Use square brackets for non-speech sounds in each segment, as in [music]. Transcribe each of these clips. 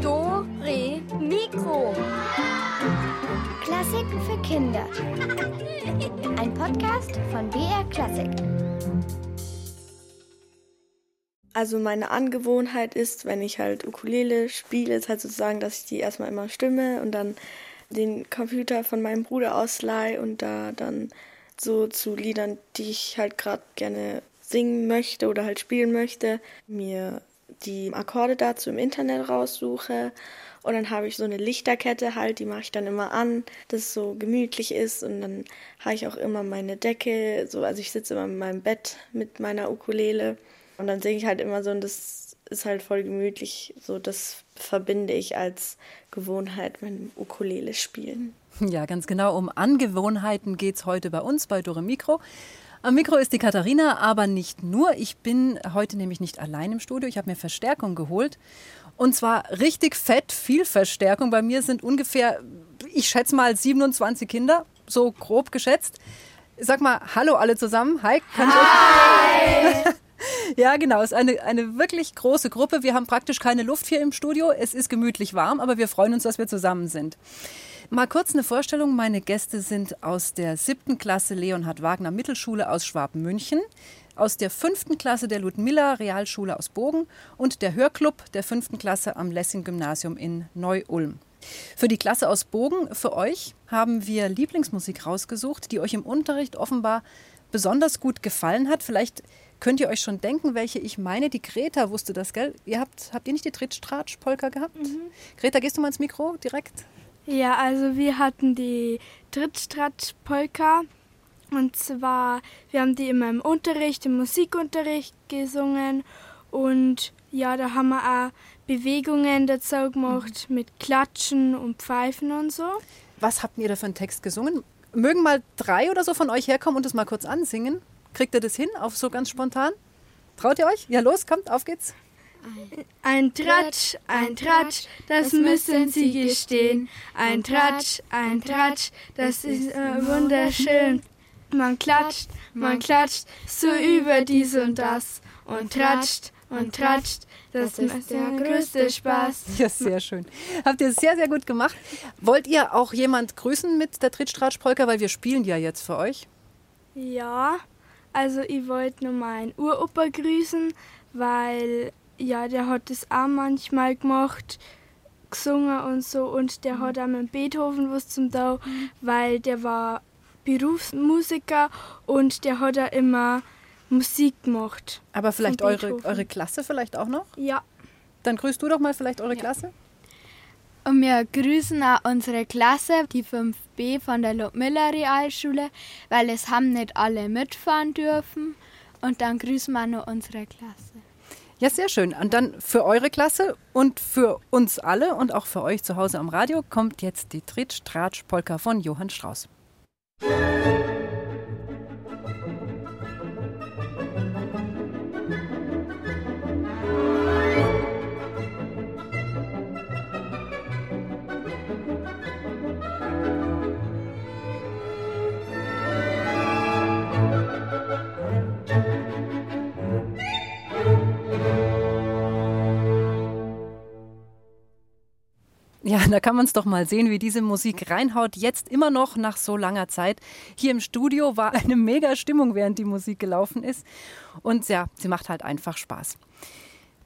Do, Re, Mikro. Klassiken für Kinder. Ein Podcast von BR Klassik. Also meine Angewohnheit ist, wenn ich halt Ukulele spiele, ist halt sozusagen, dass ich die erstmal immer stimme und dann den Computer von meinem Bruder ausleihe und da dann so zu Liedern, die ich halt gerade gerne singen möchte oder halt spielen möchte, mir die Akkorde dazu im Internet raussuche und dann habe ich so eine Lichterkette halt, die mache ich dann immer an, dass es so gemütlich ist und dann habe ich auch immer meine Decke, so also ich sitze immer in meinem Bett mit meiner Ukulele und dann singe ich halt immer so und das ist halt voll gemütlich, so das verbinde ich als Gewohnheit mit dem Ukulele spielen. Ja, ganz genau. Um Angewohnheiten geht es heute bei uns bei Dore Mikro. Am Mikro ist die Katharina, aber nicht nur. Ich bin heute nämlich nicht allein im Studio. Ich habe mir Verstärkung geholt. Und zwar richtig fett, viel Verstärkung. Bei mir sind ungefähr, ich schätze mal 27 Kinder, so grob geschätzt. Sag mal, hallo alle zusammen. Hi. Hi. [laughs] Ja, genau. Es ist eine, eine wirklich große Gruppe. Wir haben praktisch keine Luft hier im Studio. Es ist gemütlich warm, aber wir freuen uns, dass wir zusammen sind. Mal kurz eine Vorstellung. Meine Gäste sind aus der siebten Klasse Leonhard Wagner Mittelschule aus Schwabmünchen, aus der fünften Klasse der Ludmilla Realschule aus Bogen und der Hörclub der fünften Klasse am Lessing Gymnasium in Neu-Ulm. Für die Klasse aus Bogen, für euch, haben wir Lieblingsmusik rausgesucht, die euch im Unterricht offenbar besonders gut gefallen hat. Vielleicht könnt ihr euch schon denken, welche ich meine. Die Greta wusste das, gell? Ihr habt, habt ihr nicht die Trittstratsch-Polka gehabt? Mhm. Greta, gehst du mal ins Mikro direkt? Ja, also wir hatten die Trittstratsch-Polka. Und zwar, wir haben die immer im Unterricht, im Musikunterricht gesungen. Und ja, da haben wir auch Bewegungen dazu gemacht mhm. mit Klatschen und Pfeifen und so. Was habt ihr da für einen Text gesungen? Mögen mal drei oder so von euch herkommen und das mal kurz ansingen? Kriegt ihr das hin, auf so ganz spontan? Traut ihr euch? Ja, los, kommt, auf geht's. Ein Tratsch, ein Tratsch, das müssen Sie gestehen. Ein Tratsch, ein Tratsch, das ist äh, wunderschön. Man klatscht, man klatscht so über dies und das und tratscht und tratscht. Das ist der größte Spaß. Ja, sehr schön. Habt ihr sehr, sehr gut gemacht. Wollt ihr auch jemand grüßen mit der Trittstratschpolka, weil wir spielen ja jetzt für euch? Ja, also ich wollte nur meinen Uropa grüßen, weil ja, der hat das auch manchmal gemacht, gesungen und so. Und der mhm. hat auch mit Beethoven was zum Tau, mhm. weil der war Berufsmusiker und der hat auch immer Musik gemacht. Aber vielleicht eure, eure Klasse vielleicht auch noch? Ja. Dann grüßt du doch mal vielleicht eure ja. Klasse. Und wir grüßen auch unsere Klasse, die 5b von der Ludmilla Realschule, weil es haben nicht alle mitfahren dürfen. Und dann grüßen wir nur unsere Klasse. Ja, sehr schön. Und dann für eure Klasse und für uns alle und auch für euch zu Hause am Radio kommt jetzt die Tritsch-Tratsch-Polka von Johann Strauss. Ja, da kann man es doch mal sehen, wie diese Musik reinhaut. Jetzt immer noch nach so langer Zeit. Hier im Studio war eine mega Stimmung, während die Musik gelaufen ist. Und ja, sie macht halt einfach Spaß.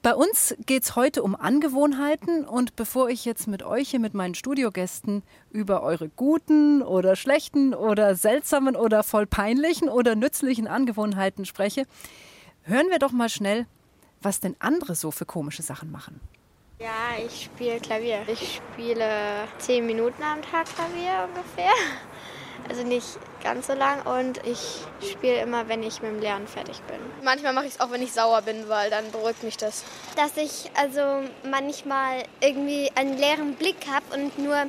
Bei uns geht es heute um Angewohnheiten und bevor ich jetzt mit euch hier mit meinen Studiogästen über eure guten oder schlechten oder seltsamen oder voll peinlichen oder nützlichen Angewohnheiten spreche, hören wir doch mal schnell, was denn andere so für komische Sachen machen. Ja, ich spiele Klavier. Ich spiele zehn Minuten am Tag Klavier ungefähr. [laughs] Also nicht ganz so lang und ich spiele immer, wenn ich mit dem Lernen fertig bin. Manchmal mache ich es auch, wenn ich sauer bin, weil dann beruhigt mich das. Dass ich also manchmal irgendwie einen leeren Blick habe und nur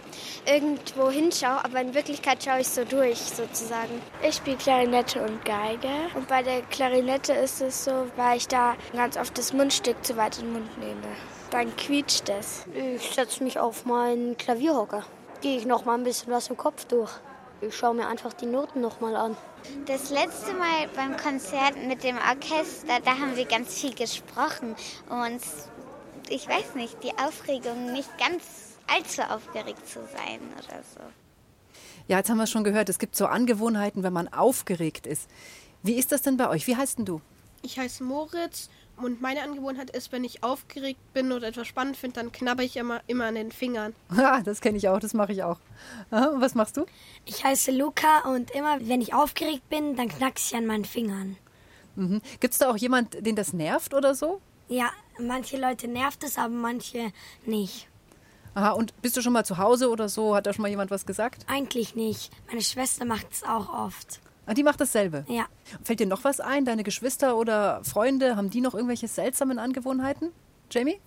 irgendwo hinschaue, aber in Wirklichkeit schaue ich so durch sozusagen. Ich spiele Klarinette und Geige und bei der Klarinette ist es so, weil ich da ganz oft das Mundstück zu weit in den Mund nehme. Dann quietscht es. Ich setze mich auf meinen Klavierhocker. Gehe ich noch mal ein bisschen was im Kopf durch. Ich schaue mir einfach die Noten nochmal an. Das letzte Mal beim Konzert mit dem Orchester, da haben wir ganz viel gesprochen und ich weiß nicht, die Aufregung nicht ganz allzu aufgeregt zu sein oder so. Ja, jetzt haben wir es schon gehört, es gibt so Angewohnheiten, wenn man aufgeregt ist. Wie ist das denn bei euch? Wie heißt denn du? Ich heiße Moritz und meine Angewohnheit ist, wenn ich aufgeregt bin oder etwas spannend finde, dann knabber ich immer, immer an den Fingern. [laughs] Ah, das kenne ich auch, das mache ich auch. Aha, und was machst du? Ich heiße Luca und immer, wenn ich aufgeregt bin, dann knackse ich an meinen Fingern. Mhm. Gibt es da auch jemand, den das nervt oder so? Ja, manche Leute nervt es, aber manche nicht. Aha, und bist du schon mal zu Hause oder so? Hat da schon mal jemand was gesagt? Eigentlich nicht. Meine Schwester macht es auch oft. Ah, die macht dasselbe? Ja. Fällt dir noch was ein? Deine Geschwister oder Freunde, haben die noch irgendwelche seltsamen Angewohnheiten? Jamie?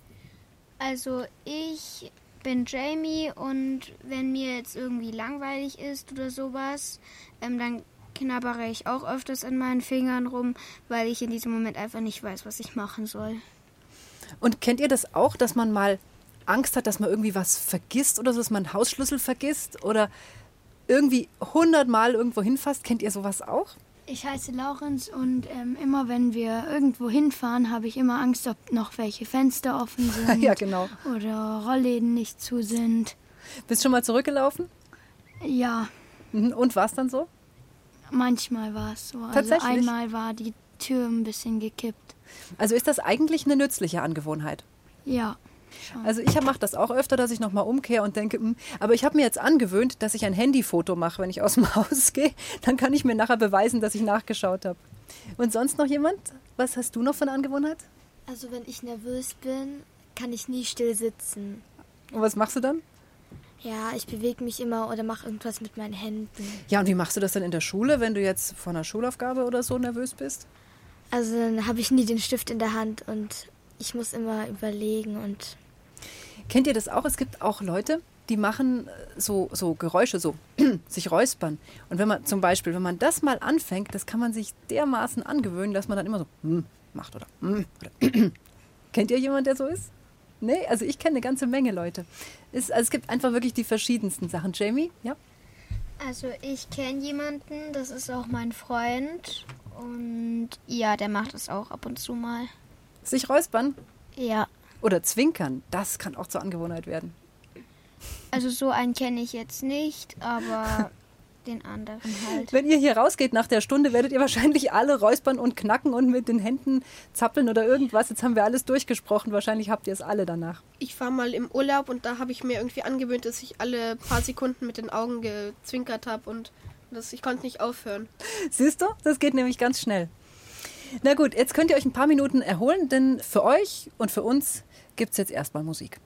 Also ich bin Jamie und wenn mir jetzt irgendwie langweilig ist oder sowas, ähm, dann knabbere ich auch öfters an meinen Fingern rum, weil ich in diesem Moment einfach nicht weiß, was ich machen soll. Und kennt ihr das auch, dass man mal Angst hat, dass man irgendwie was vergisst oder so, dass man einen Hausschlüssel vergisst oder irgendwie hundertmal irgendwo hinfasst? Kennt ihr sowas auch? Ich heiße Laurenz und ähm, immer wenn wir irgendwo hinfahren, habe ich immer Angst, ob noch welche Fenster offen [laughs] sind. ja, genau. Oder Rollläden nicht zu sind. Bist du schon mal zurückgelaufen? Ja. Mhm. Und war es dann so? Manchmal war es so. Also Tatsächlich? einmal war die Tür ein bisschen gekippt. Also ist das eigentlich eine nützliche Angewohnheit? Ja. Also ich mache das auch öfter, dass ich nochmal umkehre und denke, mh. aber ich habe mir jetzt angewöhnt, dass ich ein Handyfoto mache, wenn ich aus dem [laughs] Haus gehe. Dann kann ich mir nachher beweisen, dass ich nachgeschaut habe. Und sonst noch jemand? Was hast du noch von Angewohnheit? Also wenn ich nervös bin, kann ich nie still sitzen. Und was machst du dann? Ja, ich bewege mich immer oder mache irgendwas mit meinen Händen. Ja, und wie machst du das dann in der Schule, wenn du jetzt vor einer Schulaufgabe oder so nervös bist? Also dann habe ich nie den Stift in der Hand und ich muss immer überlegen und. Kennt ihr das auch? Es gibt auch Leute, die machen so, so Geräusche, so [clears throat] sich räuspern. Und wenn man zum Beispiel, wenn man das mal anfängt, das kann man sich dermaßen angewöhnen, dass man dann immer so hm, macht oder, hm, oder [clears throat] Kennt ihr jemanden, der so ist? Nee, also ich kenne eine ganze Menge Leute. Es, also es gibt einfach wirklich die verschiedensten Sachen. Jamie, ja? Also ich kenne jemanden, das ist auch mein Freund. Und ja, der macht es auch ab und zu mal. Sich räuspern? Ja. Oder zwinkern, das kann auch zur Angewohnheit werden. Also so einen kenne ich jetzt nicht, aber [laughs] den anderen halt. Wenn ihr hier rausgeht nach der Stunde, werdet ihr wahrscheinlich alle räuspern und knacken und mit den Händen zappeln oder irgendwas. Jetzt haben wir alles durchgesprochen. Wahrscheinlich habt ihr es alle danach. Ich war mal im Urlaub und da habe ich mir irgendwie angewöhnt, dass ich alle paar Sekunden mit den Augen gezwinkert habe und das, ich konnte nicht aufhören. Siehst du? Das geht nämlich ganz schnell. Na gut, jetzt könnt ihr euch ein paar Minuten erholen, denn für euch und für uns gibt es jetzt erstmal Musik.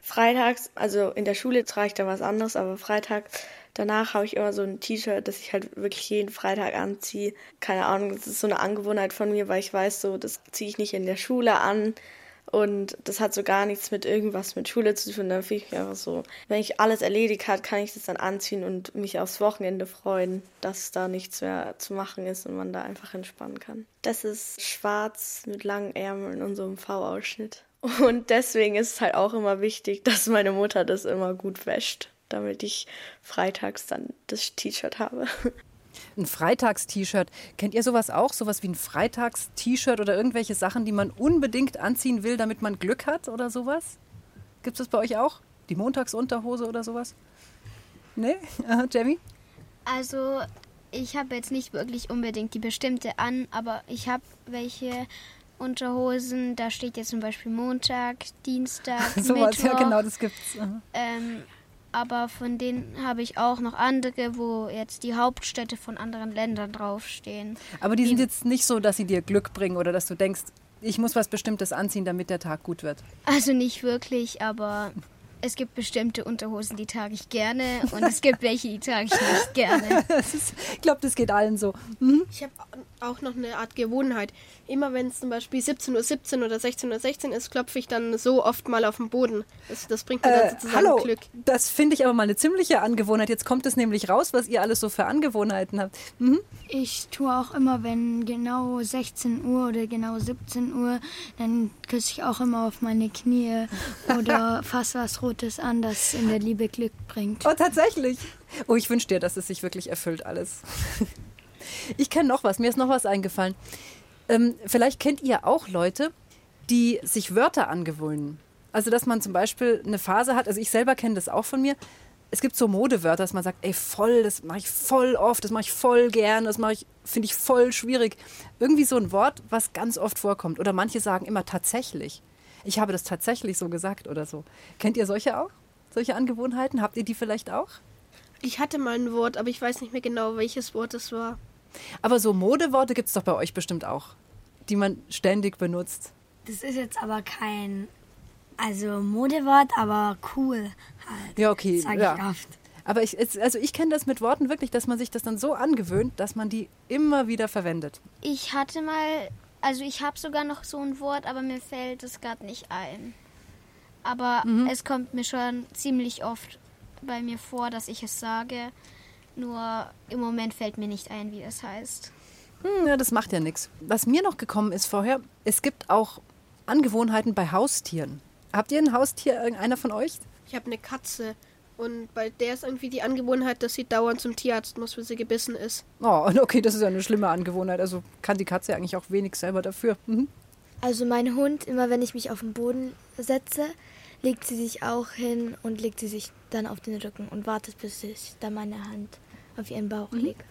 Freitags, also in der Schule trage ich da was anderes, aber Freitag danach habe ich immer so ein T-Shirt, das ich halt wirklich jeden Freitag anziehe. Keine Ahnung, das ist so eine Angewohnheit von mir, weil ich weiß, so das ziehe ich nicht in der Schule an. Und das hat so gar nichts mit irgendwas mit Schule zu tun. Dann fühle ich mich einfach so, wenn ich alles erledigt habe, kann ich das dann anziehen und mich aufs Wochenende freuen, dass da nichts mehr zu machen ist und man da einfach entspannen kann. Das ist schwarz mit langen Ärmeln und so einem V-Ausschnitt. Und deswegen ist es halt auch immer wichtig, dass meine Mutter das immer gut wäscht, damit ich freitags dann das T-Shirt habe. Ein Freitags-T-Shirt. Kennt ihr sowas auch? Sowas wie ein Freitags-T-Shirt oder irgendwelche Sachen, die man unbedingt anziehen will, damit man Glück hat oder sowas? Gibt es das bei euch auch? Die Montagsunterhose oder sowas? Nee? [laughs] Jamie? Also, ich habe jetzt nicht wirklich unbedingt die bestimmte an, aber ich habe welche Unterhosen. Da steht jetzt zum Beispiel Montag, Dienstag, [laughs] so Mittwoch. Was, ja, genau, das gibt's. Ähm, aber von denen habe ich auch noch andere, wo jetzt die Hauptstädte von anderen Ländern draufstehen. Aber die sind jetzt nicht so, dass sie dir Glück bringen oder dass du denkst, ich muss was Bestimmtes anziehen, damit der Tag gut wird. Also nicht wirklich, aber es gibt bestimmte Unterhosen, die trage ich gerne und es gibt welche, die trage ich nicht gerne. [laughs] ist, ich glaube, das geht allen so. Mhm. Ich habe auch noch eine Art Gewohnheit. Immer wenn es zum Beispiel 17.17 Uhr 17 oder 16.16 Uhr 16 ist, klopfe ich dann so oft mal auf den Boden. Das, das bringt mir dann sozusagen hallo, Glück. Das finde ich aber mal eine ziemliche Angewohnheit. Jetzt kommt es nämlich raus, was ihr alles so für Angewohnheiten habt. Mhm. Ich tue auch immer, wenn genau 16 Uhr oder genau 17 Uhr, dann küsse ich auch immer auf meine Knie [laughs] oder fasse was Rotes an, das in der Liebe Glück bringt. Oh, tatsächlich. Oh, ich wünsche dir, dass es sich wirklich erfüllt alles. [laughs] Ich kenne noch was, mir ist noch was eingefallen. Ähm, vielleicht kennt ihr auch Leute, die sich Wörter angewöhnen. Also, dass man zum Beispiel eine Phase hat, also ich selber kenne das auch von mir. Es gibt so Modewörter, dass man sagt, ey, voll, das mache ich voll oft, das mache ich voll gern, das mache ich, finde ich voll schwierig. Irgendwie so ein Wort, was ganz oft vorkommt. Oder manche sagen immer tatsächlich. Ich habe das tatsächlich so gesagt oder so. Kennt ihr solche auch? Solche Angewohnheiten? Habt ihr die vielleicht auch? Ich hatte mal ein Wort, aber ich weiß nicht mehr genau, welches Wort es war. Aber so Modeworte gibt es doch bei euch bestimmt auch, die man ständig benutzt. Das ist jetzt aber kein, also Modewort, aber cool halt. Ja, okay. Sag ja. ich oft. Aber ich, also ich kenne das mit Worten wirklich, dass man sich das dann so angewöhnt, dass man die immer wieder verwendet. Ich hatte mal, also ich habe sogar noch so ein Wort, aber mir fällt es gerade nicht ein. Aber Mhm. es kommt mir schon ziemlich oft bei mir vor, dass ich es sage. Nur im Moment fällt mir nicht ein, wie es heißt. Hm, ja, das macht ja nichts. Was mir noch gekommen ist vorher, es gibt auch Angewohnheiten bei Haustieren. Habt ihr ein Haustier, irgendeiner von euch? Ich habe eine Katze und bei der ist irgendwie die Angewohnheit, dass sie dauernd zum Tierarzt muss, wenn sie gebissen ist. Oh, [laughs] okay, das ist ja eine schlimme Angewohnheit. Also kann die Katze eigentlich auch wenig selber dafür. Mhm. Also mein Hund, immer wenn ich mich auf den Boden setze, legt sie sich auch hin und legt sie sich dann auf den Rücken und wartet, bis ich dann meine Hand auf ihren Bauch lege.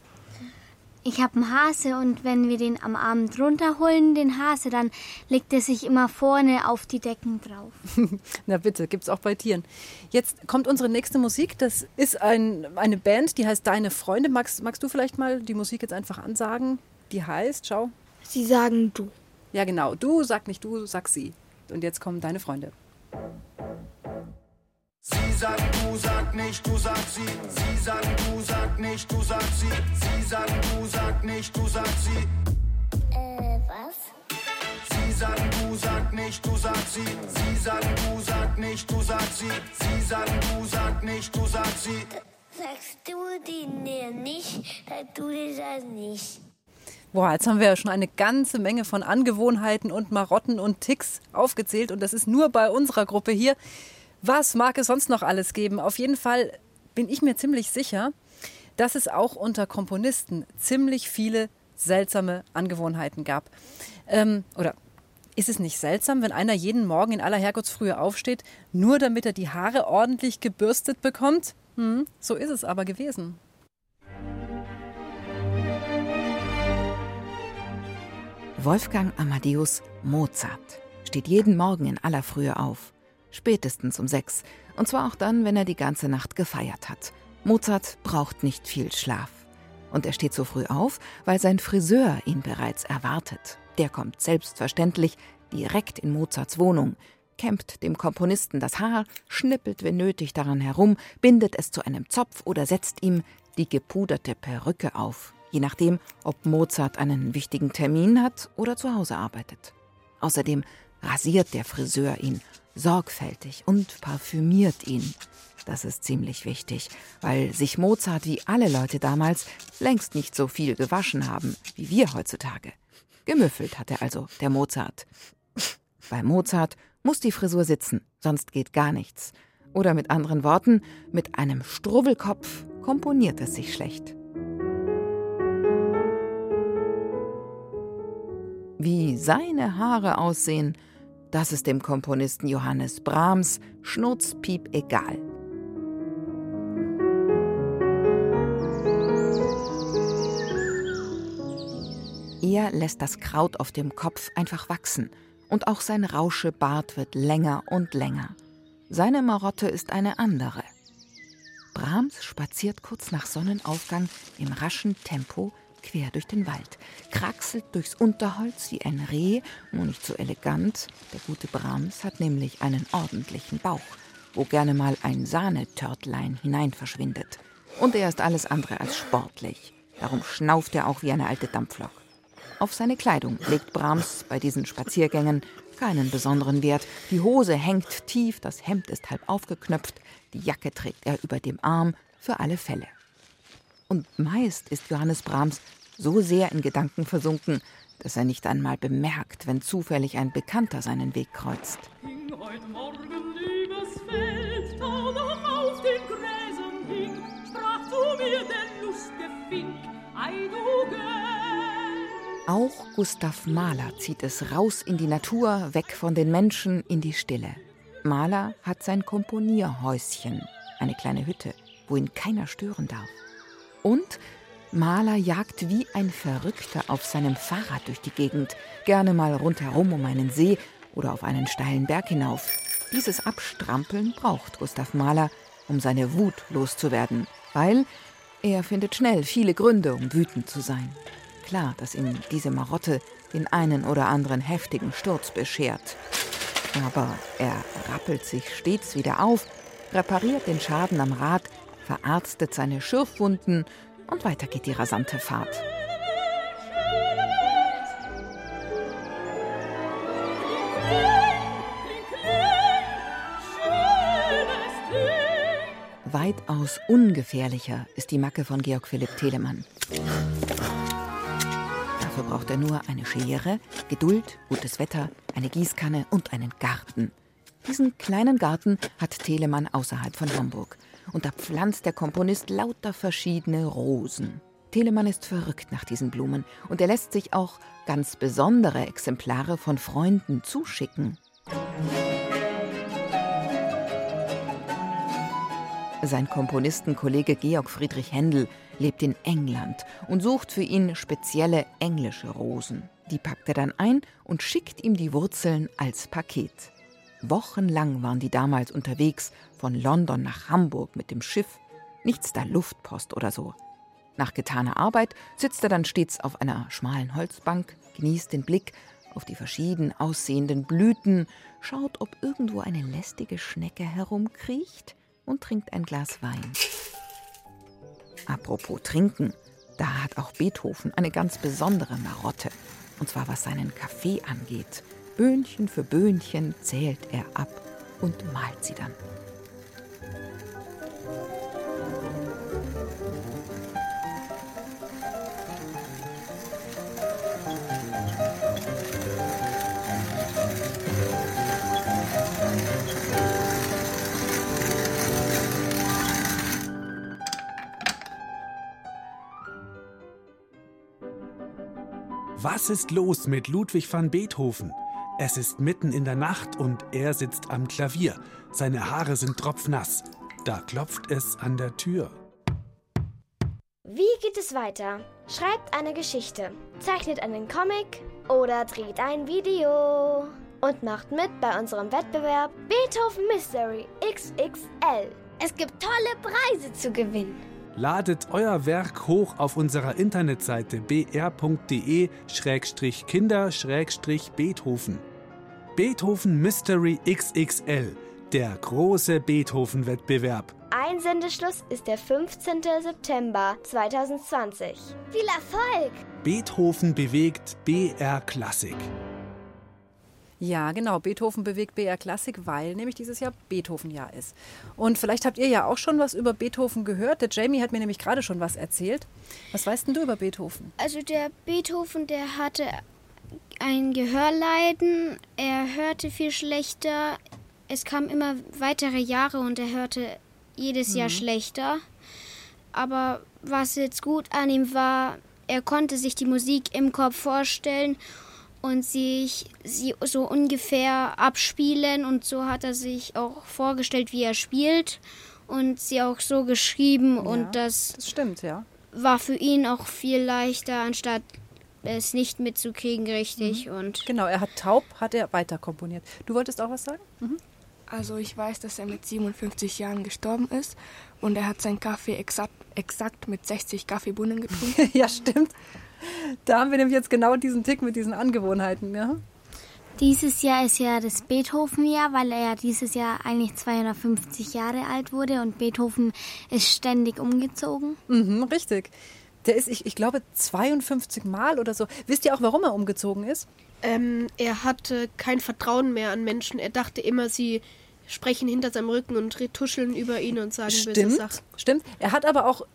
Ich habe einen Hase und wenn wir den am Abend runterholen, den Hase, dann legt er sich immer vorne auf die Decken drauf. [laughs] Na bitte, gibt's auch bei Tieren. Jetzt kommt unsere nächste Musik. Das ist ein, eine Band, die heißt Deine Freunde. Magst, magst du vielleicht mal die Musik jetzt einfach ansagen? Die heißt, schau. Sie sagen du. Ja, genau. Du, sag nicht du, sag sie. Und jetzt kommen deine Freunde. Sie sagen du, sag nicht, du sag sie. Sie sagen du, sag nicht, du sag sie. Sie sagen du, sag nicht, du sag sie. Äh, was? Sie sagen du, sag nicht, du sag sie. Sie sagen du, sag nicht, du sag sie. Sie sagen du, sag nicht, du sag sie. Sagst du die dir nicht, sag du dir das nicht. Boah, jetzt haben wir ja schon eine ganze Menge von Angewohnheiten und Marotten und Ticks aufgezählt und das ist nur bei unserer Gruppe hier. Was mag es sonst noch alles geben? Auf jeden Fall bin ich mir ziemlich sicher, dass es auch unter Komponisten ziemlich viele seltsame Angewohnheiten gab. Ähm, oder ist es nicht seltsam, wenn einer jeden Morgen in aller Herrgottsfrühe aufsteht, nur damit er die Haare ordentlich gebürstet bekommt? Hm, so ist es aber gewesen. Wolfgang Amadeus Mozart steht jeden Morgen in aller Frühe auf. Spätestens um sechs. Und zwar auch dann, wenn er die ganze Nacht gefeiert hat. Mozart braucht nicht viel Schlaf. Und er steht so früh auf, weil sein Friseur ihn bereits erwartet. Der kommt selbstverständlich direkt in Mozarts Wohnung, kämmt dem Komponisten das Haar, schnippelt wenn nötig daran herum, bindet es zu einem Zopf oder setzt ihm die gepuderte Perücke auf, je nachdem, ob Mozart einen wichtigen Termin hat oder zu Hause arbeitet. Außerdem rasiert der Friseur ihn sorgfältig und parfümiert ihn. Das ist ziemlich wichtig, weil sich Mozart wie alle Leute damals längst nicht so viel gewaschen haben wie wir heutzutage. Gemüffelt hat er also, der Mozart. Bei Mozart muss die Frisur sitzen, sonst geht gar nichts. Oder mit anderen Worten, mit einem Struwwelkopf komponiert es sich schlecht. Wie seine Haare aussehen, das ist dem Komponisten Johannes Brahms schnurzpiep egal. Er lässt das Kraut auf dem Kopf einfach wachsen und auch sein Rauschebart wird länger und länger. Seine Marotte ist eine andere. Brahms spaziert kurz nach Sonnenaufgang im raschen Tempo quer durch den Wald, kraxelt durchs Unterholz wie ein Reh, nur nicht so elegant. Der gute Brahms hat nämlich einen ordentlichen Bauch. wo gerne mal ein Sahnetörtlein hinein verschwindet. Und er ist alles andere als sportlich. Darum schnauft er auch wie eine alte Dampflok. Auf seine Kleidung legt Brahms bei diesen Spaziergängen keinen besonderen Wert. Die Hose hängt tief, das Hemd ist halb aufgeknöpft, die Jacke trägt er über dem Arm für alle Fälle. Und meist ist Johannes Brahms so sehr in Gedanken versunken, dass er nicht einmal bemerkt, wenn zufällig ein Bekannter seinen Weg kreuzt. Ging heut Morgen übers Feld, da noch auf den Gräsern hing, sprach zu mir der lustige Fink, ei du Gell. Auch Gustav Mahler zieht es raus in die Natur, weg von den Menschen in die Stille. Mahler hat sein Komponierhäuschen, eine kleine Hütte, wo ihn keiner stören darf. Und Mahler jagt wie ein Verrückter auf seinem Fahrrad durch die Gegend, gerne mal rundherum um einen See oder auf einen steilen Berg hinauf. Dieses Abstrampeln braucht Gustav Mahler, um seine Wut loszuwerden, weil er findet schnell viele Gründe, um wütend zu sein. Klar, dass ihm diese Marotte den einen oder anderen heftigen Sturz beschert. Aber er rappelt sich stets wieder auf, repariert den Schaden am Rad, verarztet seine Schürfwunden und weiter geht die rasante Fahrt. Weitaus ungefährlicher ist die Macke von Georg Philipp Telemann. Dafür braucht er nur eine Schere, Geduld, gutes Wetter, eine Gießkanne und einen Garten. Diesen kleinen Garten hat Telemann außerhalb von Hamburg. Und da pflanzt der Komponist lauter verschiedene Rosen. Telemann ist verrückt nach diesen Blumen und er lässt sich auch ganz besondere Exemplare von Freunden zuschicken. Sein Komponistenkollege Georg Friedrich Händel lebt in England und sucht für ihn spezielle englische Rosen. Die packt er dann ein und schickt ihm die Wurzeln als Paket. Wochenlang waren die damals unterwegs, von London nach Hamburg mit dem Schiff. Nichts da Luftpost oder so. Nach getaner Arbeit sitzt er dann stets auf einer schmalen Holzbank, genießt den Blick auf die verschieden aussehenden Blüten, schaut, ob irgendwo eine lästige Schnecke herumkriecht und trinkt ein Glas Wein. Apropos Trinken, da hat auch Beethoven eine ganz besondere Marotte. Und zwar was seinen Kaffee angeht. Böhnchen für Böhnchen zählt er ab und malt sie dann. Was ist los mit Ludwig van Beethoven? Es ist mitten in der Nacht und er sitzt am Klavier. Seine Haare sind tropfnass. Da klopft es an der Tür. Wie geht es weiter? Schreibt eine Geschichte, zeichnet einen Comic oder dreht ein Video. Und macht mit bei unserem Wettbewerb Beethoven Mystery XXL. Es gibt tolle Preise zu gewinnen. Ladet euer Werk hoch auf unserer Internetseite br.de-kinder-beethoven. Beethoven Mystery XXL, der große Beethoven-Wettbewerb. Einsendeschluss ist der 15. September 2020. Viel Erfolg! Beethoven bewegt BR Klassik. Ja, genau. Beethoven bewegt BR Klassik, weil nämlich dieses Jahr Beethoven-Jahr ist. Und vielleicht habt ihr ja auch schon was über Beethoven gehört. Der Jamie hat mir nämlich gerade schon was erzählt. Was weißt denn du über Beethoven? Also der Beethoven, der hatte ein Gehörleiden. Er hörte viel schlechter. Es kamen immer weitere Jahre und er hörte jedes Jahr Mhm. schlechter. Aber was jetzt gut an ihm war, er konnte sich die Musik im Kopf vorstellen und sich sie so ungefähr abspielen und so hat er sich auch vorgestellt, wie er spielt und sie auch so geschrieben Ja, und das, das stimmt, ja. war für ihn auch viel leichter, anstatt es nicht mitzukriegen richtig Mhm. und Genau, er hat taub, hat er weiter komponiert. Du wolltest auch was sagen? Mhm. Also ich weiß, dass er mit 57 Jahren gestorben ist und er hat seinen Kaffee exakt, exakt mit 60 Kaffeebohnen getrunken. [laughs] ja, stimmt. Da haben wir nämlich jetzt genau diesen Tick mit diesen Angewohnheiten. Ja? Dieses Jahr ist ja das Beethoven-Jahr, weil er ja dieses Jahr eigentlich 250 Jahre alt wurde und Beethoven ist ständig umgezogen. Mhm, richtig. Der ist, ich, ich glaube, 52 Mal oder so. Wisst ihr auch, warum er umgezogen ist? Ähm, er hatte kein Vertrauen mehr an Menschen. Er dachte immer, sie sprechen hinter seinem Rücken und retuscheln über ihn und sagen böse Stimmt, Sachen. stimmt. Er hat aber auch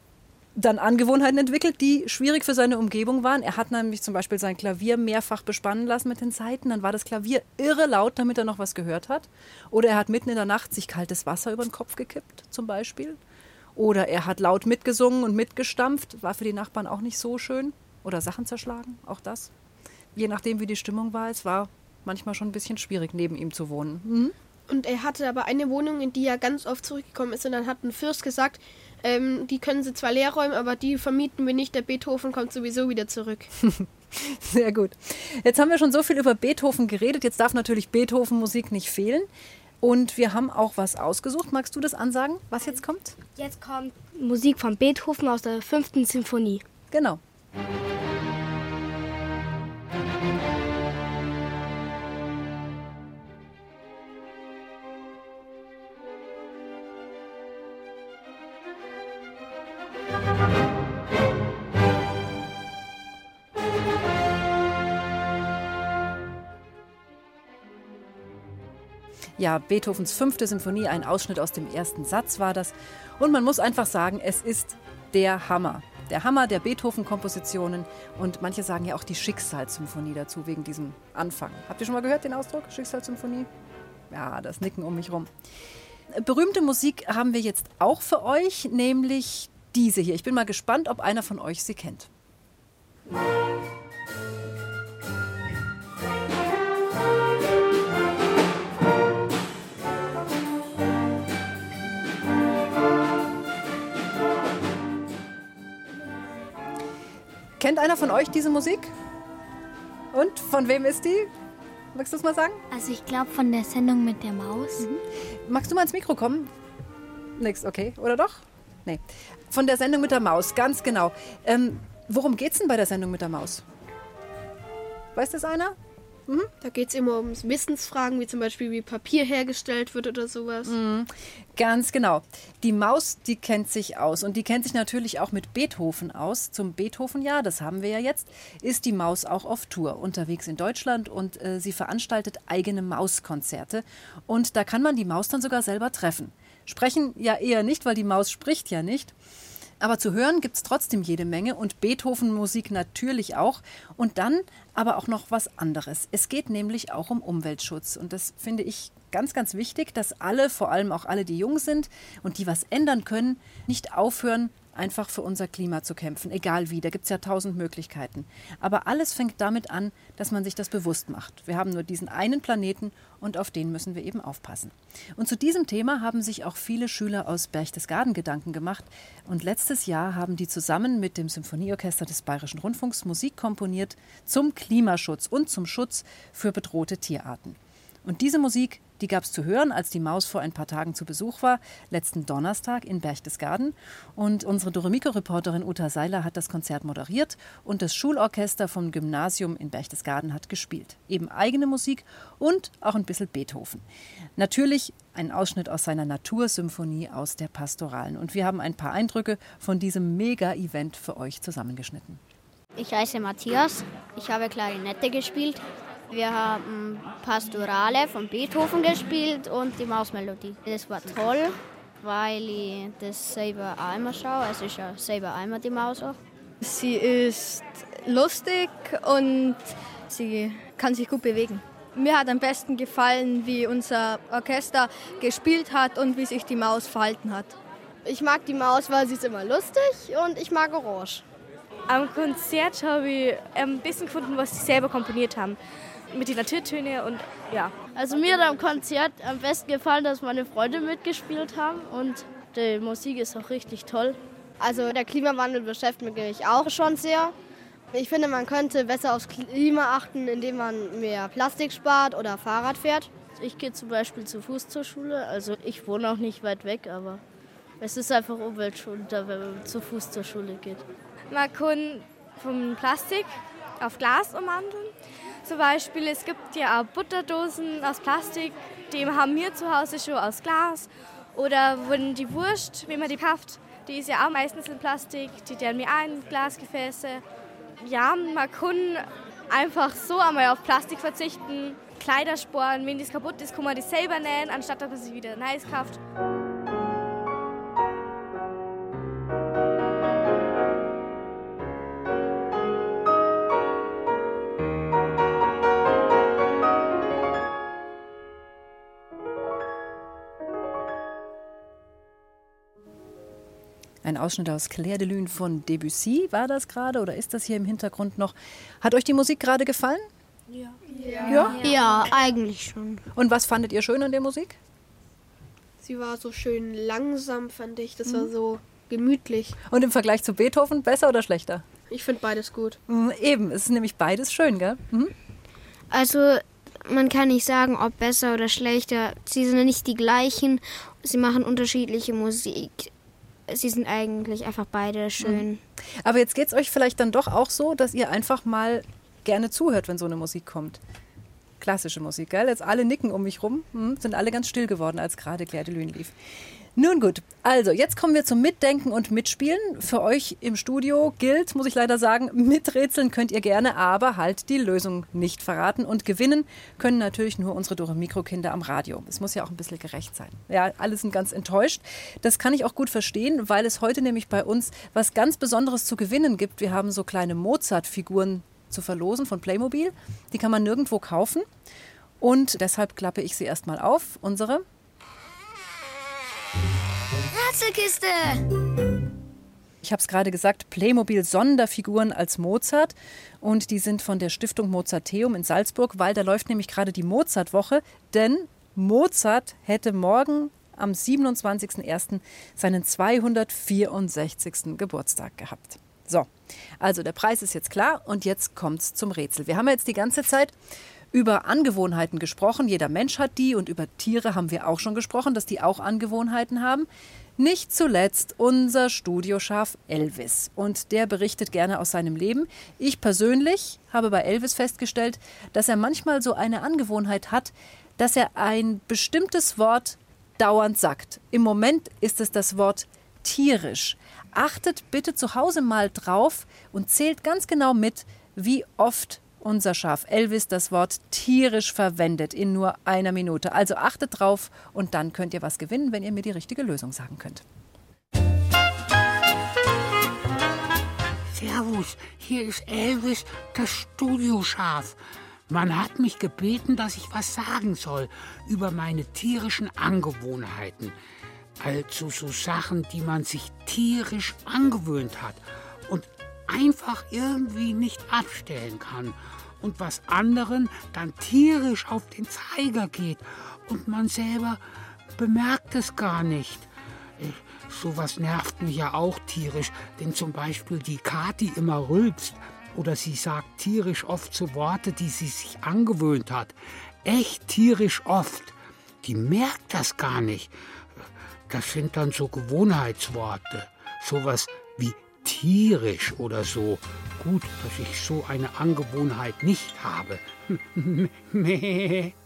dann Angewohnheiten entwickelt, die schwierig für seine Umgebung waren. Er hat nämlich zum Beispiel sein Klavier mehrfach bespannen lassen mit den Saiten. Dann war das Klavier irre laut, damit er noch was gehört hat. Oder er hat mitten in der Nacht sich kaltes Wasser über den Kopf gekippt, zum Beispiel. Oder er hat laut mitgesungen und mitgestampft. War für die Nachbarn auch nicht so schön. Oder Sachen zerschlagen, auch das. Je nachdem, wie die Stimmung war, es war manchmal schon ein bisschen schwierig, neben ihm zu wohnen. Mhm. Und er hatte aber eine Wohnung, in die er ganz oft zurückgekommen ist. Und dann hat ein Fürst gesagt, ähm, die können sie zwar leer räumen, aber die vermieten wir nicht. Der Beethoven kommt sowieso wieder zurück. [laughs] Sehr gut. Jetzt haben wir schon so viel über Beethoven geredet. Jetzt darf natürlich Beethoven-Musik nicht fehlen. Und wir haben auch was ausgesucht. Magst du das ansagen, was jetzt kommt? Jetzt kommt Musik von Beethoven aus der fünften Symphonie. Genau. Ja, Beethovens fünfte Symphonie, ein Ausschnitt aus dem ersten Satz war das. Und man muss einfach sagen, es ist der Hammer. Der Hammer der Beethoven-Kompositionen und manche sagen ja auch die Schicksalssymphonie dazu, wegen diesem Anfang. Habt ihr schon mal gehört den Ausdruck, Schicksalssymphonie? Ja, das Nicken um mich rum. Berühmte Musik haben wir jetzt auch für euch, nämlich diese hier. Ich bin mal gespannt, ob einer von euch sie kennt. Kennt einer von euch diese Musik? Und von wem ist die? Magst du es mal sagen? Also ich glaube von der Sendung mit der Maus. Magst du mal ins Mikro kommen? Nix, okay. Oder doch? Nee. Von der Sendung mit der Maus, ganz genau. Ähm, worum geht's denn bei der Sendung mit der Maus? Weiß das einer? Mhm. Da geht es immer um Wissensfragen, wie zum Beispiel, wie Papier hergestellt wird oder sowas. Mhm. Ganz genau. Die Maus, die kennt sich aus und die kennt sich natürlich auch mit Beethoven aus. Zum Beethoven-Jahr, das haben wir ja jetzt, ist die Maus auch auf Tour unterwegs in Deutschland und äh, sie veranstaltet eigene Mauskonzerte. Und da kann man die Maus dann sogar selber treffen. Sprechen ja eher nicht, weil die Maus spricht ja nicht. Aber zu hören gibt es trotzdem jede Menge und Beethoven-Musik natürlich auch. Und dann aber auch noch was anderes. Es geht nämlich auch um Umweltschutz. Und das finde ich ganz, ganz wichtig, dass alle, vor allem auch alle, die jung sind und die was ändern können, nicht aufhören, einfach für unser Klima zu kämpfen, egal wie. Da gibt es ja tausend Möglichkeiten. Aber alles fängt damit an, dass man sich das bewusst macht. Wir haben nur diesen einen Planeten und auf den müssen wir eben aufpassen. Und zu diesem Thema haben sich auch viele Schüler aus Berchtesgaden Gedanken gemacht. Und letztes Jahr haben die zusammen mit dem Symphonieorchester des Bayerischen Rundfunks Musik komponiert zum Klimaschutz und zum Schutz für bedrohte Tierarten. Und diese Musik, die gab es zu hören, als die Maus vor ein paar Tagen zu Besuch war, letzten Donnerstag in Berchtesgaden. Und unsere Doremiko-Reporterin Uta Seiler hat das Konzert moderiert und das Schulorchester vom Gymnasium in Berchtesgaden hat gespielt. Eben eigene Musik und auch ein bisschen Beethoven. Natürlich ein Ausschnitt aus seiner Natursymphonie aus der Pastoralen. Und wir haben ein paar Eindrücke von diesem Mega-Event für euch zusammengeschnitten. Ich heiße Matthias, ich habe Klarinette gespielt. Wir haben Pastorale von Beethoven gespielt und die Mausmelodie. Das war toll, weil ich das selber immer schaue. Es ist ja selber einmal die Maus auch. Sie ist lustig und sie kann sich gut bewegen. Mir hat am besten gefallen, wie unser Orchester gespielt hat und wie sich die Maus verhalten hat. Ich mag die Maus, weil sie ist immer lustig und ich mag Orange. Am Konzert habe ich ein bisschen gefunden, was sie selber komponiert haben. Mit den Naturtönen und ja. Also mir hat am Konzert am besten gefallen, dass meine Freunde mitgespielt haben und die Musik ist auch richtig toll. Also der Klimawandel beschäftigt mich auch schon sehr. Ich finde, man könnte besser aufs Klima achten, indem man mehr Plastik spart oder Fahrrad fährt. Ich gehe zum Beispiel zu Fuß zur Schule. Also ich wohne auch nicht weit weg, aber es ist einfach umweltschonender, wenn man zu Fuß zur Schule geht. Man kann vom Plastik auf Glas umwandeln. Zum Beispiel, es gibt ja auch Butterdosen aus Plastik, die haben wir zu Hause schon aus Glas. Oder wenn die Wurst, wenn man die kauft, die ist ja auch meistens in Plastik, die haben wir auch in Glasgefäße. Ja, man kann einfach so einmal auf Plastik verzichten. Kleidersporen, wenn das kaputt ist, kann man das selber nähen, anstatt dass man sich wieder Neues kauft. Ausschnitt aus Claire de Lune von Debussy war das gerade oder ist das hier im Hintergrund noch? Hat euch die Musik gerade gefallen? Ja. Ja? Ja, eigentlich schon. Und was fandet ihr schön an der Musik? Sie war so schön langsam, fand ich. Das war so gemütlich. Und im Vergleich zu Beethoven besser oder schlechter? Ich finde beides gut. Mm, Eben, es ist nämlich beides schön, gell? Mhm. Also man kann nicht sagen, ob besser oder schlechter. Sie sind nicht die gleichen. Sie machen unterschiedliche Musik. Sie sind eigentlich einfach beide schön. Aber jetzt geht es euch vielleicht dann doch auch so, dass ihr einfach mal gerne zuhört, wenn so eine Musik kommt. Klassische Musik, gell? Jetzt alle nicken um mich rum, hm, sind alle ganz still geworden, als gerade Claire de Lune lief. Nun gut, also jetzt kommen wir zum Mitdenken und Mitspielen. Für euch im Studio gilt, muss ich leider sagen, miträtseln könnt ihr gerne, aber halt die Lösung nicht verraten. Und gewinnen können natürlich nur unsere Dore Mikrokinder am Radio. Es muss ja auch ein bisschen gerecht sein. Ja, alle sind ganz enttäuscht. Das kann ich auch gut verstehen, weil es heute nämlich bei uns was ganz Besonderes zu gewinnen gibt. Wir haben so kleine Mozart-Figuren zu verlosen von Playmobil. Die kann man nirgendwo kaufen. Und deshalb klappe ich sie erstmal auf. Unsere Rätselkiste! Ich habe es gerade gesagt, Playmobil Sonderfiguren als Mozart und die sind von der Stiftung Mozarteum in Salzburg, weil da läuft nämlich gerade die Mozartwoche, denn Mozart hätte morgen am 27.01. seinen 264. Geburtstag gehabt. So, also der Preis ist jetzt klar und jetzt kommt's zum Rätsel. Wir haben jetzt die ganze Zeit über Angewohnheiten gesprochen. Jeder Mensch hat die und über Tiere haben wir auch schon gesprochen, dass die auch Angewohnheiten haben. Nicht zuletzt unser Studioschaf Elvis. Und der berichtet gerne aus seinem Leben. Ich persönlich habe bei Elvis festgestellt, dass er manchmal so eine Angewohnheit hat, dass er ein bestimmtes Wort dauernd sagt. Im Moment ist es das Wort tierisch. Achtet bitte zu Hause mal drauf und zählt ganz genau mit, wie oft unser Schaf Elvis das Wort tierisch verwendet in nur einer Minute. Also achtet drauf und dann könnt ihr was gewinnen, wenn ihr mir die richtige Lösung sagen könnt. Servus, hier ist Elvis, das Studioschaf. Man hat mich gebeten, dass ich was sagen soll über meine tierischen Angewohnheiten. Also so Sachen, die man sich tierisch angewöhnt hat einfach irgendwie nicht abstellen kann. Und was anderen dann tierisch auf den Zeiger geht und man selber bemerkt es gar nicht. Äh, Sowas nervt mich ja auch tierisch, denn zum Beispiel die Kati immer rülpst oder sie sagt tierisch oft so Worte, die sie sich angewöhnt hat. Echt tierisch oft. Die merkt das gar nicht. Das sind dann so Gewohnheitsworte. Sowas wie tierisch oder so. Gut, dass ich so eine Angewohnheit nicht habe. [laughs]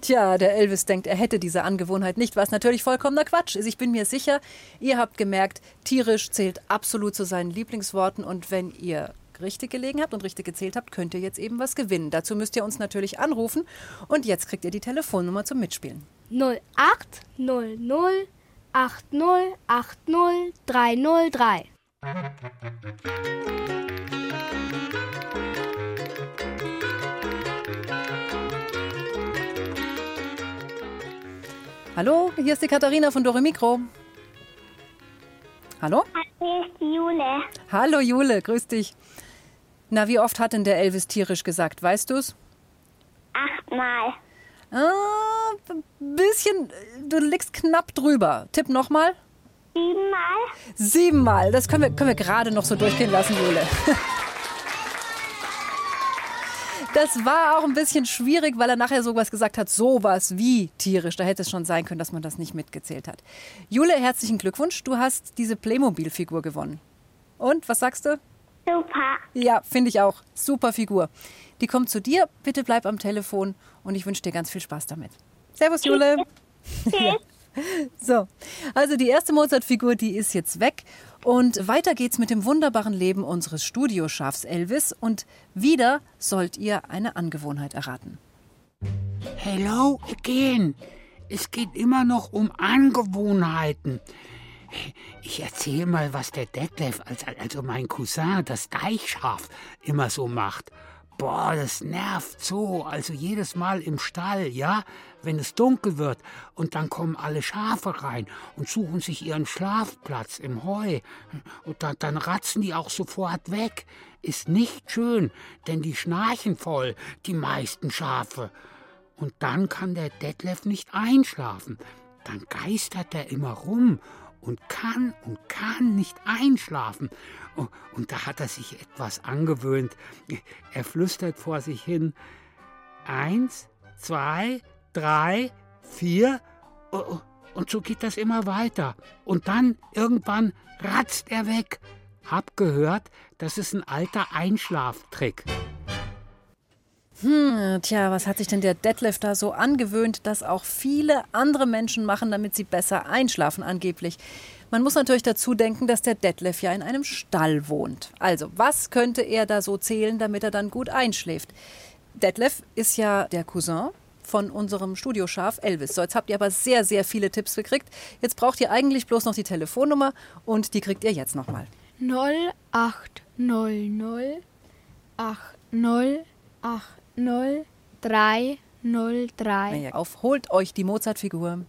Tja, der Elvis denkt, er hätte diese Angewohnheit nicht, was natürlich vollkommener Quatsch ist. Ich bin mir sicher, ihr habt gemerkt, tierisch zählt absolut zu seinen Lieblingsworten und wenn ihr richtig gelegen habt und richtig gezählt habt, könnt ihr jetzt eben was gewinnen. Dazu müsst ihr uns natürlich anrufen und jetzt kriegt ihr die Telefonnummer zum Mitspielen. 0800 80 80 303. Hallo, hier ist die Katharina von Dore Mikro. Hallo? Hier ist die Jule. Hallo Jule, grüß dich. Na, wie oft hat denn der Elvis tierisch gesagt, weißt du's? Achtmal. Ah, ein bisschen, du liegst knapp drüber. Tipp nochmal. Siebenmal. Siebenmal, das können wir, können wir gerade noch so durchgehen lassen, Jule. Das war auch ein bisschen schwierig, weil er nachher sowas gesagt hat, sowas wie tierisch. Da hätte es schon sein können, dass man das nicht mitgezählt hat. Jule, herzlichen Glückwunsch. Du hast diese Playmobil-Figur gewonnen. Und, was sagst du? Super. Ja, finde ich auch. Super Figur. Die kommt zu dir. Bitte bleib am Telefon und ich wünsche dir ganz viel Spaß damit. Servus, Jule. [laughs] Ja. So, also die erste Mozart-Figur, die ist jetzt weg. Und weiter geht's mit dem wunderbaren Leben unseres Studioschafs Elvis. Und wieder sollt ihr eine Angewohnheit erraten. Hello again. Es geht immer noch um Angewohnheiten. Ich erzähle mal, was der Detlef, also mein Cousin, das Deichschaf, immer so macht. Boah, das nervt so. Also jedes Mal im Stall, ja, wenn es dunkel wird und dann kommen alle Schafe rein und suchen sich ihren Schlafplatz im Heu. Und dann, dann ratzen die auch sofort weg. Ist nicht schön, denn die schnarchen voll, die meisten Schafe. Und dann kann der Detlef nicht einschlafen. Dann geistert er immer rum und kann und kann nicht einschlafen. Oh, und da hat er sich etwas angewöhnt. Er flüstert vor sich hin. Eins, zwei, drei, vier. Oh, oh, und so geht das immer weiter. Und dann irgendwann ratzt er weg. Hab gehört, das ist ein alter Einschlaftrick. Hm, tja, was hat sich denn der da so angewöhnt, dass auch viele andere Menschen machen, damit sie besser einschlafen angeblich? Man muss natürlich dazu denken, dass der Detlef ja in einem Stall wohnt. Also, was könnte er da so zählen, damit er dann gut einschläft? Detlef ist ja der Cousin von unserem Studioschaf Elvis. So, jetzt habt ihr aber sehr, sehr viele Tipps gekriegt. Jetzt braucht ihr eigentlich bloß noch die Telefonnummer und die kriegt ihr jetzt nochmal. 0800 80 80 303. Ja, auf, holt euch die Mozart-Figur.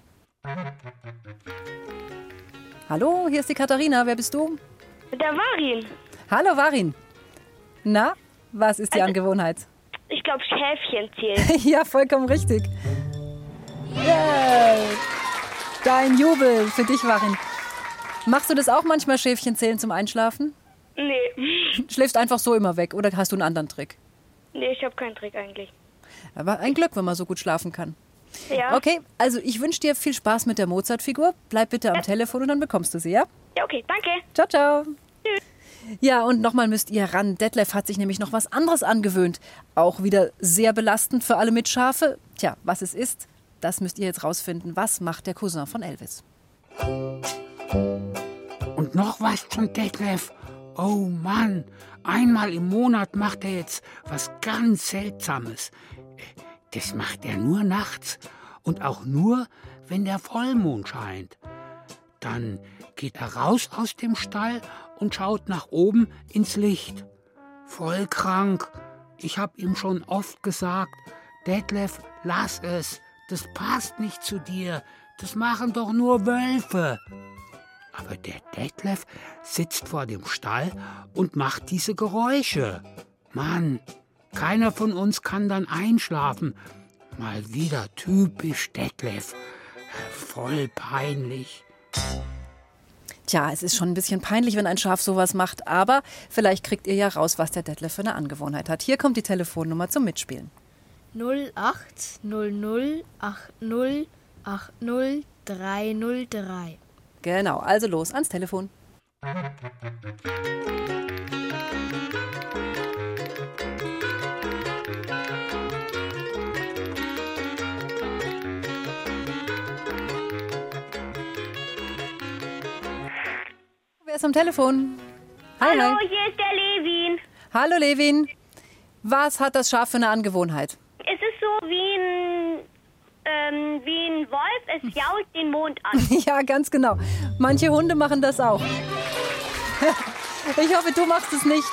Hallo, hier ist die Katharina. Wer bist du? Der Varin. Hallo, Varin. Na, was ist die Also- Angewohnheit? Ich glaube, Schäfchen zählen. [laughs] ja, vollkommen richtig. Yeah. Dein Jubel für dich, Varin. Machst du das auch manchmal, Schäfchen zählen zum Einschlafen? Nee. Schläfst einfach so immer weg oder hast du einen anderen Trick? Nee, ich habe keinen Trick eigentlich. Aber ein Glück, wenn man so gut schlafen kann. Ja. Okay, also ich wünsche dir viel Spaß mit der Mozart-Figur. Bleib bitte am Telefon und dann bekommst du sie, ja? Ja, okay, danke. Ciao, ciao. Ja, und nochmal müsst ihr ran. Detlef hat sich nämlich noch was anderes angewöhnt. Auch wieder sehr belastend für alle Mitschafe. Tja, was es ist, das müsst ihr jetzt rausfinden. Was macht der Cousin von Elvis? Und noch was zum Detlef. Oh Mann, einmal im Monat macht er jetzt was ganz Seltsames. Das macht er nur nachts und auch nur, wenn der Vollmond scheint. Dann geht er raus aus dem Stall und schaut nach oben ins Licht. Voll krank. Ich hab ihm schon oft gesagt, Detlef, lass es. Das passt nicht zu dir. Das machen doch nur Wölfe. Aber der Detlef sitzt vor dem Stall und macht diese Geräusche. Mann, keiner von uns kann dann einschlafen. Mal wieder typisch Detlef. Voll peinlich. Tja, es ist schon ein bisschen peinlich, wenn ein Schaf sowas macht, aber vielleicht kriegt ihr ja raus, was der Detlef für eine Angewohnheit hat. Hier kommt die Telefonnummer zum Mitspielen. 0800 80 80 303. Genau, also los ans Telefon. Wer ist am Telefon? Hi, Hallo, hi. hier ist der Levin. Hallo Levin. Was hat das Schaf für eine Angewohnheit? Es ist so wie ein, ähm, wie ein Wolf, es [laughs] jault den Mond an. [laughs] ja, ganz genau. Manche Hunde machen das auch. Ich hoffe, du machst es nicht.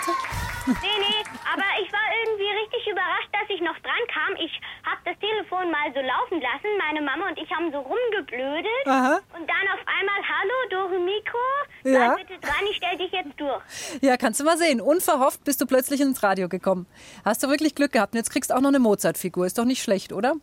Nee, nee, aber ich war irgendwie richtig überrascht, dass ich noch dran kam. Ich habe das Telefon mal so laufen lassen. Meine Mama und ich haben so rumgeblödelt. Aha. Und dann auf einmal, hallo, Dore Mikro, Ja. bitte dran, ich stell dich jetzt durch. Ja, kannst du mal sehen. Unverhofft bist du plötzlich ins Radio gekommen. Hast du wirklich Glück gehabt. Und jetzt kriegst du auch noch eine Mozart-Figur. Ist doch nicht schlecht, oder?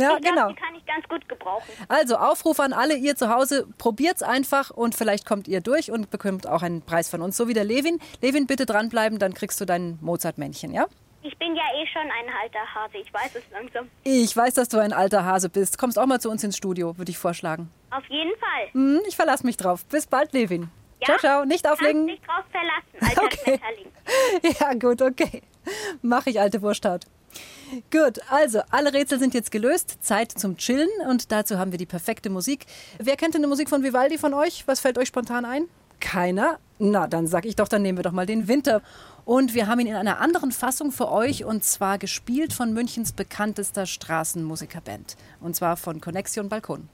Ja, glaub, genau. Die kann ich ganz gut gebrauchen. Also Aufruf an alle ihr zu Hause, probiert's einfach und vielleicht kommt ihr durch und bekommt auch einen Preis von uns, so wie der Levin. Levin, bitte dranbleiben, dann kriegst du dein Mozart-Männchen, ja? Ich bin ja eh schon ein alter Hase, ich weiß es langsam. Ich weiß, dass du ein alter Hase bist. Kommst auch mal zu uns ins Studio, würde ich vorschlagen. Auf jeden Fall. Hm, ich verlasse mich drauf. Bis bald, Levin. Ciao, ciao. Nicht auflegen. Kannst dich drauf verlassen, [laughs] alter Okay. Schmetterling. [laughs] Ja, gut, okay. Mach ich, alte Wursthaut. Gut, also alle Rätsel sind jetzt gelöst. Zeit zum Chillen und dazu haben wir die perfekte Musik. Wer kennt denn die Musik von Vivaldi von euch? Was fällt euch spontan ein? Keiner? Na, dann sag ich doch, dann nehmen wir doch mal den Winter. Und wir haben ihn in einer anderen Fassung für euch und zwar gespielt von Münchens bekanntester Straßenmusikerband. Und zwar von Connexion Balkon.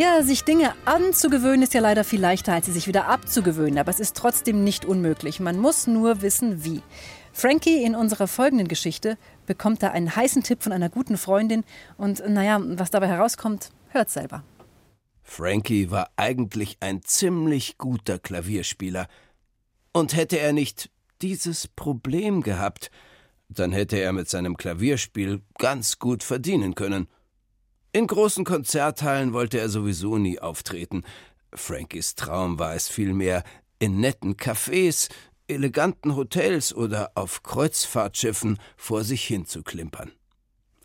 Ja, sich Dinge anzugewöhnen ist ja leider viel leichter, als sie sich wieder abzugewöhnen. Aber es ist trotzdem nicht unmöglich. Man muss nur wissen, wie. Frankie in unserer folgenden Geschichte bekommt da einen heißen Tipp von einer guten Freundin. Und naja, was dabei herauskommt, hört selber. Frankie war eigentlich ein ziemlich guter Klavierspieler. Und hätte er nicht dieses Problem gehabt, dann hätte er mit seinem Klavierspiel ganz gut verdienen können. In großen Konzerthallen wollte er sowieso nie auftreten. Frankies Traum war es vielmehr, in netten Cafés, eleganten Hotels oder auf Kreuzfahrtschiffen vor sich hin zu klimpern.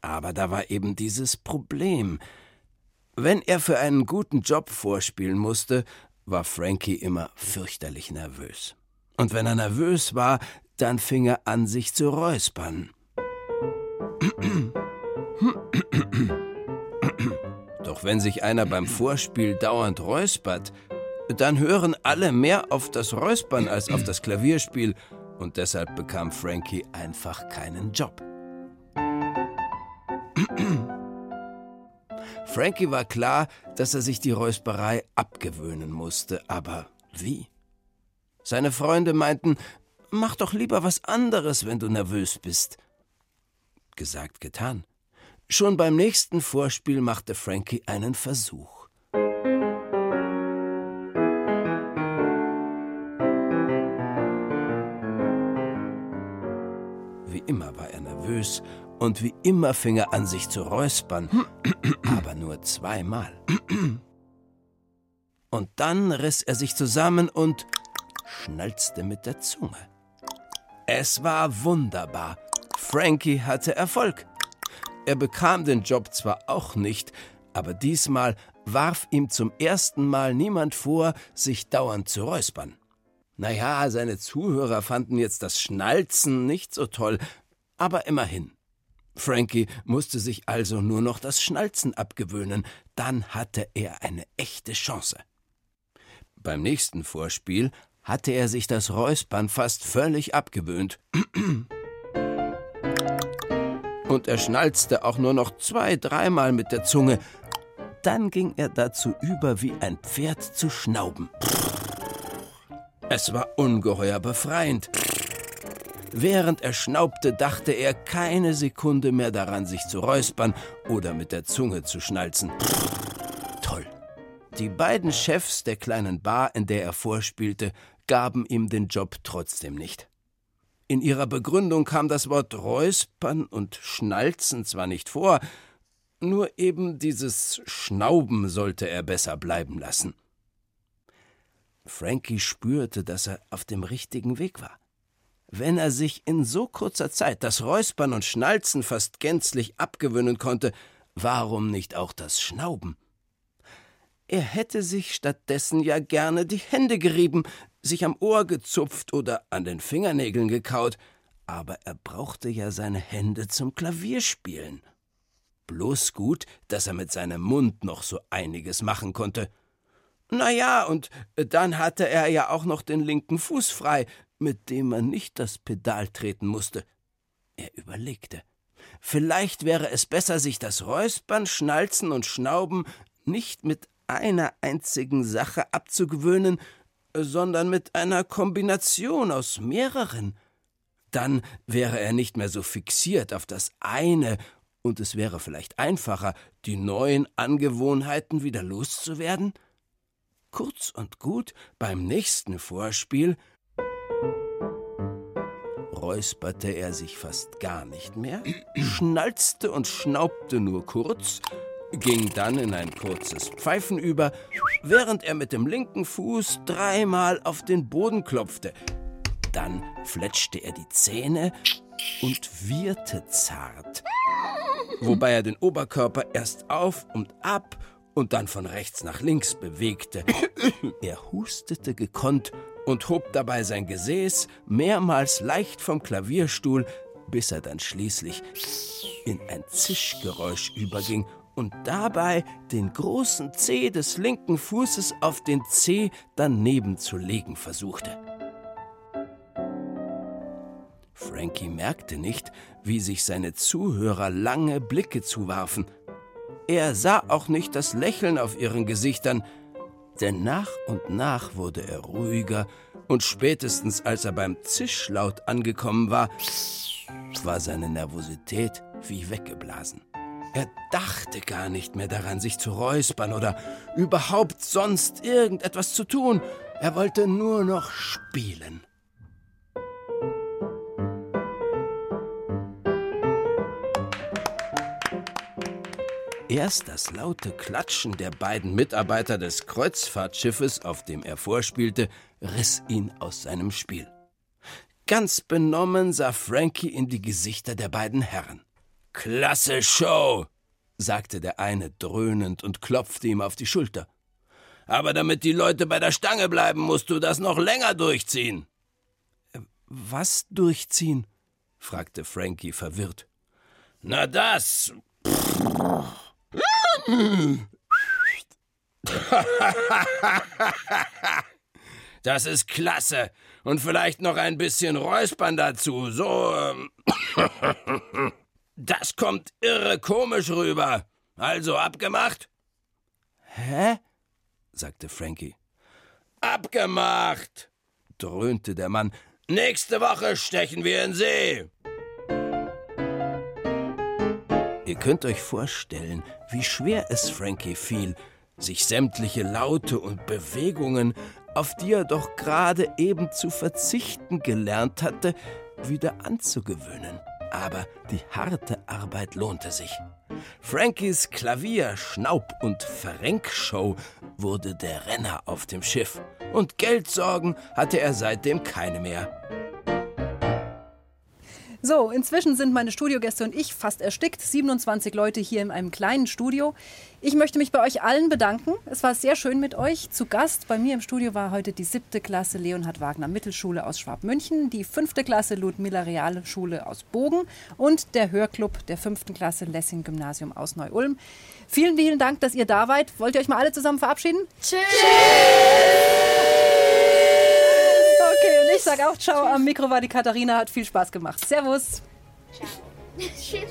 Aber da war eben dieses Problem. Wenn er für einen guten Job vorspielen musste, war Frankie immer fürchterlich nervös. Und wenn er nervös war, dann fing er an, sich zu räuspern. [clears throat] [clears throat] Doch wenn sich einer beim Vorspiel dauernd räuspert, dann hören alle mehr auf das Räuspern als auf das Klavierspiel und deshalb bekam Frankie einfach keinen Job. [clears throat] Frankie war klar, dass er sich die Räusperei abgewöhnen musste, aber wie? Seine Freunde meinten, mach doch lieber was anderes, wenn du nervös bist. Gesagt, getan. Schon beim nächsten Vorspiel machte Frankie einen Versuch. Wie immer war er nervös und wie immer fing er an, sich zu räuspern, aber nur zweimal. Und dann riss er sich zusammen und schnalzte mit der Zunge. Es war wunderbar. Frankie hatte Erfolg. Er bekam den Job zwar auch nicht, aber diesmal warf ihm zum ersten Mal niemand vor, sich dauernd zu räuspern. Naja, seine Zuhörer fanden jetzt das Schnalzen nicht so toll, aber immerhin. Frankie musste sich also nur noch das Schnalzen abgewöhnen, dann hatte er eine echte Chance. Beim nächsten Vorspiel hatte er sich das Räuspern fast völlig abgewöhnt. [clears throat] Und er schnalzte auch nur noch zwei, dreimal mit der Zunge. Dann ging er dazu über, wie ein Pferd zu schnauben. Es war ungeheuer befreiend. Während er schnaubte, dachte er keine Sekunde mehr daran, sich zu räuspern oder mit der Zunge zu schnalzen. Toll. Die beiden Chefs der kleinen Bar, in der er vorspielte, gaben ihm den Job trotzdem nicht. In ihrer Begründung kam das Wort Räuspern und Schnalzen zwar nicht vor, nur eben dieses Schnauben sollte er besser bleiben lassen. Frankie spürte, dass er auf dem richtigen Weg war. Wenn er sich in so kurzer Zeit das Räuspern und Schnalzen fast gänzlich abgewöhnen konnte, warum nicht auch das Schnauben? Er hätte sich stattdessen ja gerne die Hände gerieben, sich am Ohr gezupft oder an den Fingernägeln gekaut, aber er brauchte ja seine Hände zum Klavierspielen. Bloß gut, dass er mit seinem Mund noch so einiges machen konnte. Na ja, und dann hatte er ja auch noch den linken Fuß frei, mit dem man nicht das Pedal treten musste. Er überlegte. Vielleicht wäre es besser, sich das Räuspern, Schnalzen und Schnauben nicht mit einer einzigen Sache abzugewöhnen, sondern mit einer Kombination aus mehreren. Dann wäre er nicht mehr so fixiert auf das eine, und es wäre vielleicht einfacher, die neuen Angewohnheiten wieder loszuwerden. Kurz und gut, beim nächsten Vorspiel räusperte er sich fast gar nicht mehr, schnalzte und schnaubte nur kurz, ging dann in ein kurzes Pfeifen über, während er mit dem linken Fuß dreimal auf den Boden klopfte. Dann fletschte er die Zähne und wieherte zart, wobei er den Oberkörper erst auf und ab und dann von rechts nach links bewegte. Er hustete gekonnt und hob dabei sein Gesäß mehrmals leicht vom Klavierstuhl, bis er dann schließlich in ein Zischgeräusch überging und dabei den großen Zeh des linken Fußes auf den Zeh daneben zu legen versuchte. Frankie merkte nicht, wie sich seine Zuhörer lange Blicke zuwarfen. Er sah auch nicht das Lächeln auf ihren Gesichtern, denn nach und nach wurde er ruhiger, und spätestens als er beim Zischlaut angekommen war, war seine Nervosität wie weggeblasen. Er dachte gar nicht mehr daran, sich zu räuspern oder überhaupt sonst irgendetwas zu tun. Er wollte nur noch spielen. Erst das laute Klatschen der beiden Mitarbeiter des Kreuzfahrtschiffes, auf dem er vorspielte, riss ihn aus seinem Spiel. Ganz benommen sah Frankie in die Gesichter der beiden Herren. Klasse Show, sagte der eine dröhnend und klopfte ihm auf die Schulter. Aber damit die Leute bei der Stange bleiben, musst du das noch länger durchziehen. Was durchziehen? fragte Frankie verwirrt. Na das. [laughs] Das ist klasse. Und vielleicht noch ein bisschen Räuspern dazu. So. Ähm, das kommt irre komisch rüber. Also abgemacht? Hä? sagte Frankie. Abgemacht, dröhnte der Mann. Nächste Woche stechen wir in See. Ihr könnt euch vorstellen, wie schwer es Frankie fiel, sich sämtliche Laute und Bewegungen, auf die er doch gerade eben zu verzichten gelernt hatte, wieder anzugewöhnen. Aber die harte Arbeit lohnte sich. Frankies Klavier-, Schnaub- und Verrenkshow wurde der Renner auf dem Schiff. Und Geldsorgen hatte er seitdem keine mehr. So, inzwischen sind meine Studiogäste und ich fast erstickt. 27 Leute hier in einem kleinen Studio. Ich möchte mich bei euch allen bedanken. Es war sehr schön mit euch. Zu Gast bei mir im Studio war heute die siebte Klasse Leonhard Wagner Mittelschule aus Schwabmünchen, die fünfte Klasse Ludmilla Realschule aus Bogen und der Hörclub der fünften Klasse Lessing Gymnasium aus Neu-Ulm. Vielen, vielen Dank, dass ihr da wart. Wollt ihr euch mal alle zusammen verabschieden? Tschüss! Ich sage auch Ciao. Am Mikro war die Katharina. Hat viel Spaß gemacht. Servus. Ciao. [laughs] Tschüss.